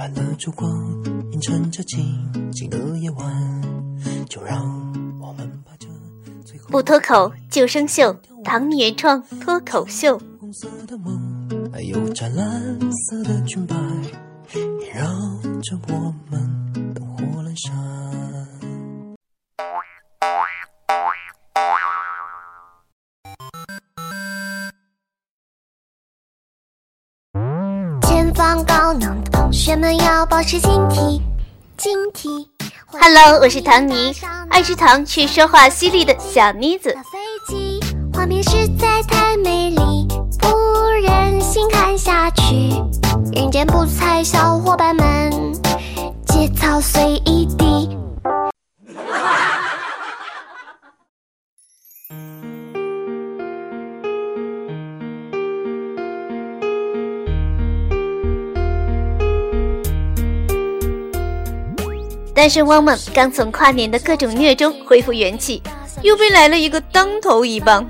暖的烛光映衬着静静的夜晚，就让我们把这最后不脱口就生锈，唐尼原创脱口秀。红色的梦，还有湛蓝色的裙摆，萦绕着我们灯火阑珊。前方高能，同学们要保持警惕，警惕。Hello，我是唐尼，爱吃糖却说话犀利的小妮子。飞机画面实在太美丽，不忍心看下去。人间不才，小伙伴们，单身汪们刚从跨年的各种虐中恢复元气，又被来了一个当头一棒。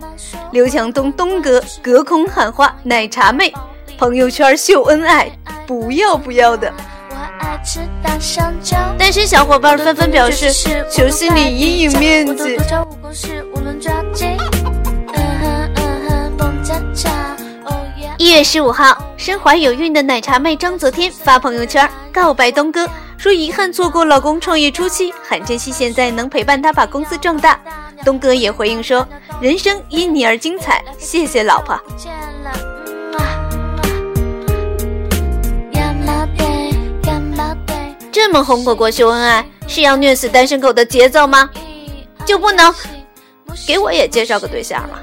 刘强东东哥隔空喊话奶茶妹，朋友圈秀恩爱，不要不要的。单身小伙伴纷纷表示求心理阴影面积。一月十五号，身怀有孕的奶茶妹张泽天发朋友圈告白东哥，说遗憾错过老公创业初期，很珍惜现在能陪伴他把公司壮大。东哥也回应说，人生因你而精彩，谢谢老婆。这么红果果秀恩爱，是要虐死单身狗的节奏吗？就不能给我也介绍个对象吗？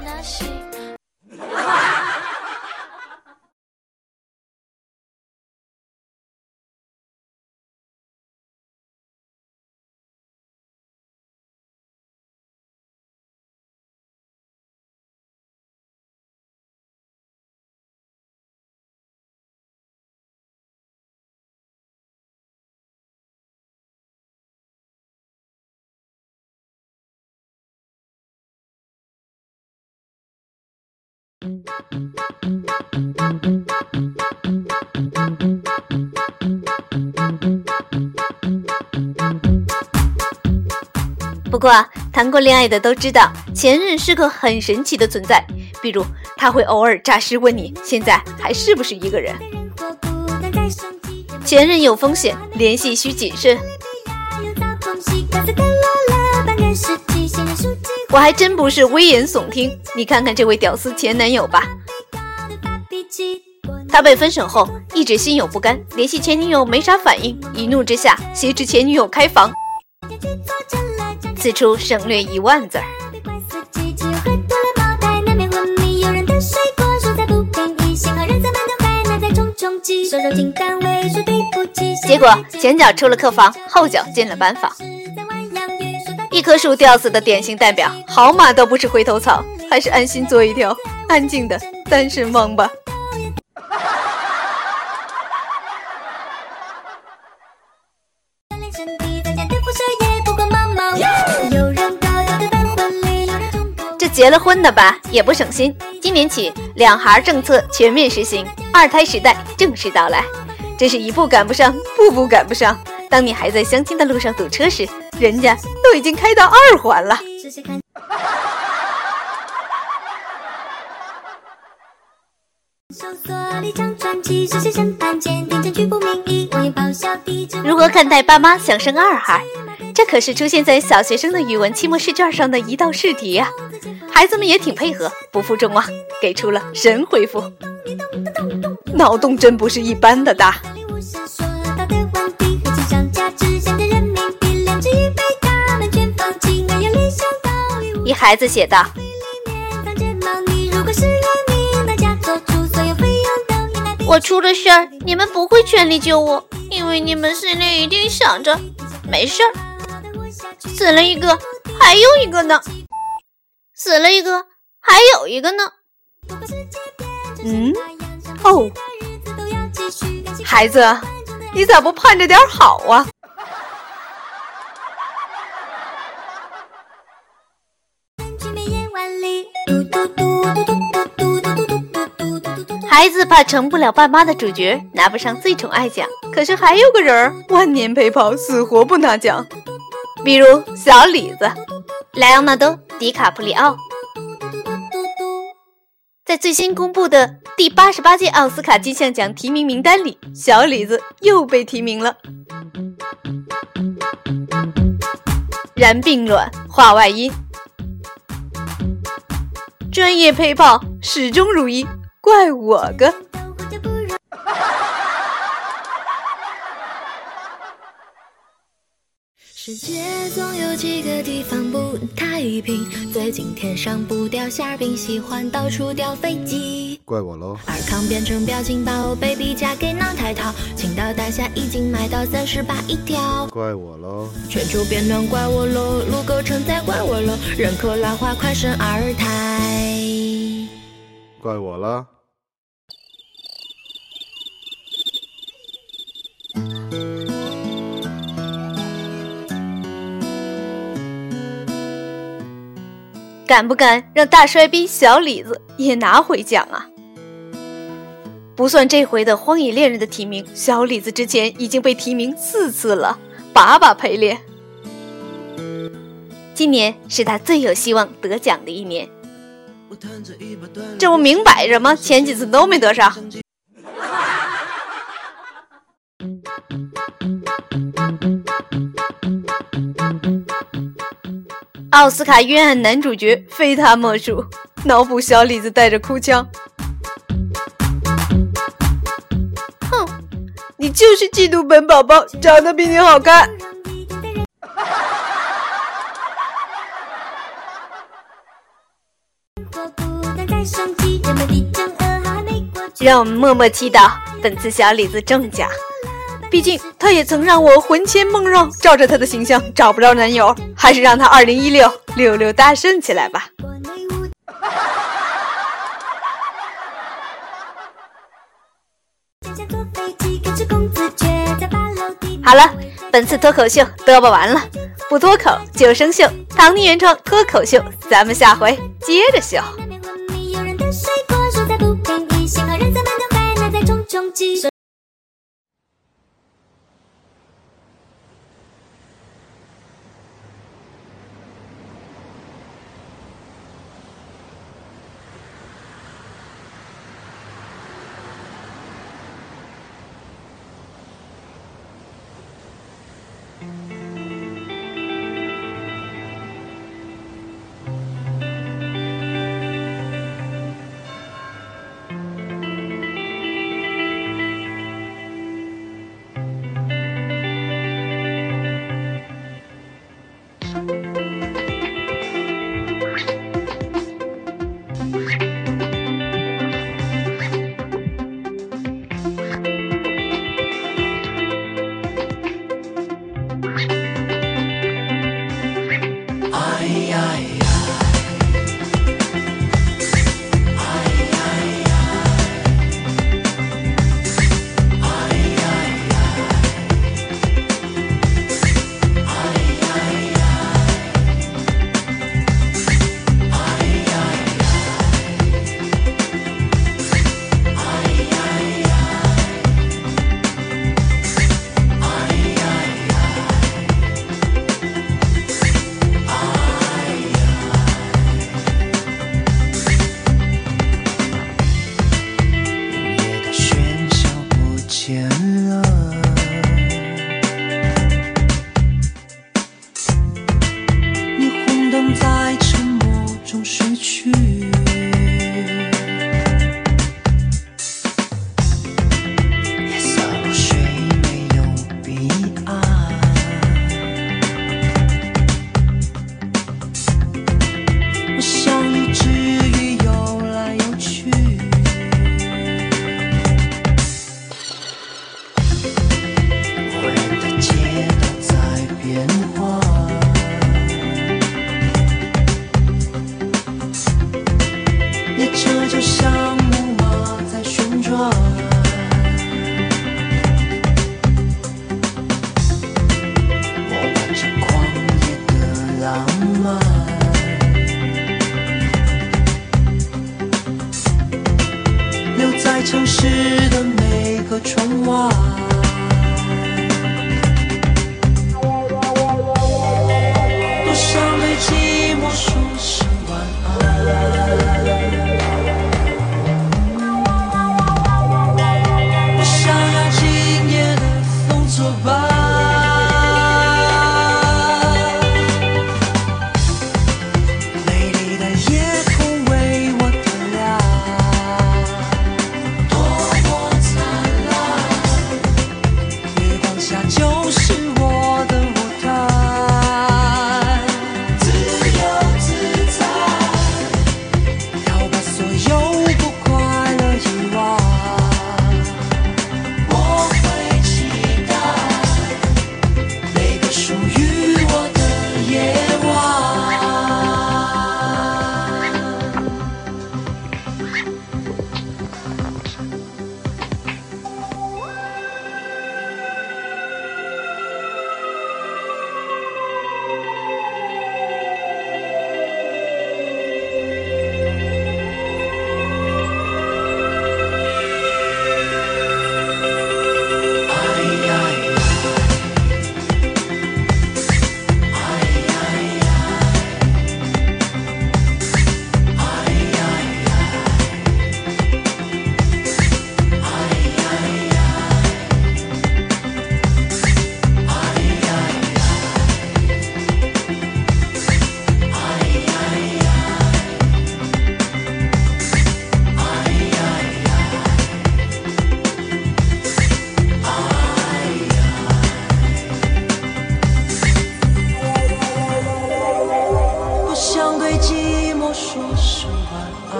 不过，谈过恋爱的都知道，前任是个很神奇的存在。比如，他会偶尔诈尸问你现在还是不是一个人。前任有风险，联系需谨慎。我还真不是危言耸听，你看看这位屌丝前男友吧。他被分手后一直心有不甘，联系前女友没啥反应，一怒之下挟持前女友开房。此处省略一万字儿。结果前脚出了客房，后脚进了班房。一棵树吊死的典型代表，好马都不是回头草，还是安心做一条安静的单身汪吧。这结了婚的吧，也不省心。今年起，两孩政策全面实行，二胎时代正式到来。真是一步赶不上，步步赶不上。当你还在相亲的路上堵车时，人家都已经开到二环了。如何看待爸妈想生二孩？这可是出现在小学生的语文期末试卷上的一道试题呀、孩子们也挺配合，不负众望，给出了神回复。脑洞真不是一般的大。孩子写道：“我出了事儿，你们不会全力救我，因为你们心里一定想着，没事儿，死了一个，还有一个呢，死了一个，还有一个呢。嗯，哦，孩子，你咋不盼着点好啊？孩子怕成不了爸妈的主角，拿不上最宠爱奖。可是还有个人儿万年陪跑，死活不拿奖，比如小李子，莱昂纳多·迪卡普里奥。在最新公布的第八十八届奥斯卡金像奖提名名单里，小李子又被提名了。然并卵，话外音，专业陪跑，始终如一，怪我个。世界总有几个地方不太平，最近天上不掉馅饼，喜欢到处掉飞机，怪我喽。尔康变成表情包，baby 嫁给那台套，青岛大虾已经卖到三十八一条，怪我喽。全球变暖怪我喽，路狗承载怪我喽，人口老化快生二胎，怪我了。敢不敢让大帅逼小李子也拿回奖啊？不算这回的《荒野猎人》的提名，小李子之前已经被提名四次了，把把陪练。今年是他最有希望得奖的一年，这不明摆着吗？前几次都没得上。奥斯卡冤案男主角非他莫属，脑补小李子带着哭腔：“哼，你就是嫉妒本宝宝长得比你好看。”让我们默默祈祷本次小李子中奖。毕竟他也曾让我魂牵梦绕，照着他的形象找不着男友，还是让他二零一六六六大顺起来吧。好了，本次脱口秀嘚啵完了，不脱口就生锈。唐尼原创脱口秀，咱们下回接着秀。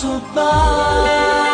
错吧。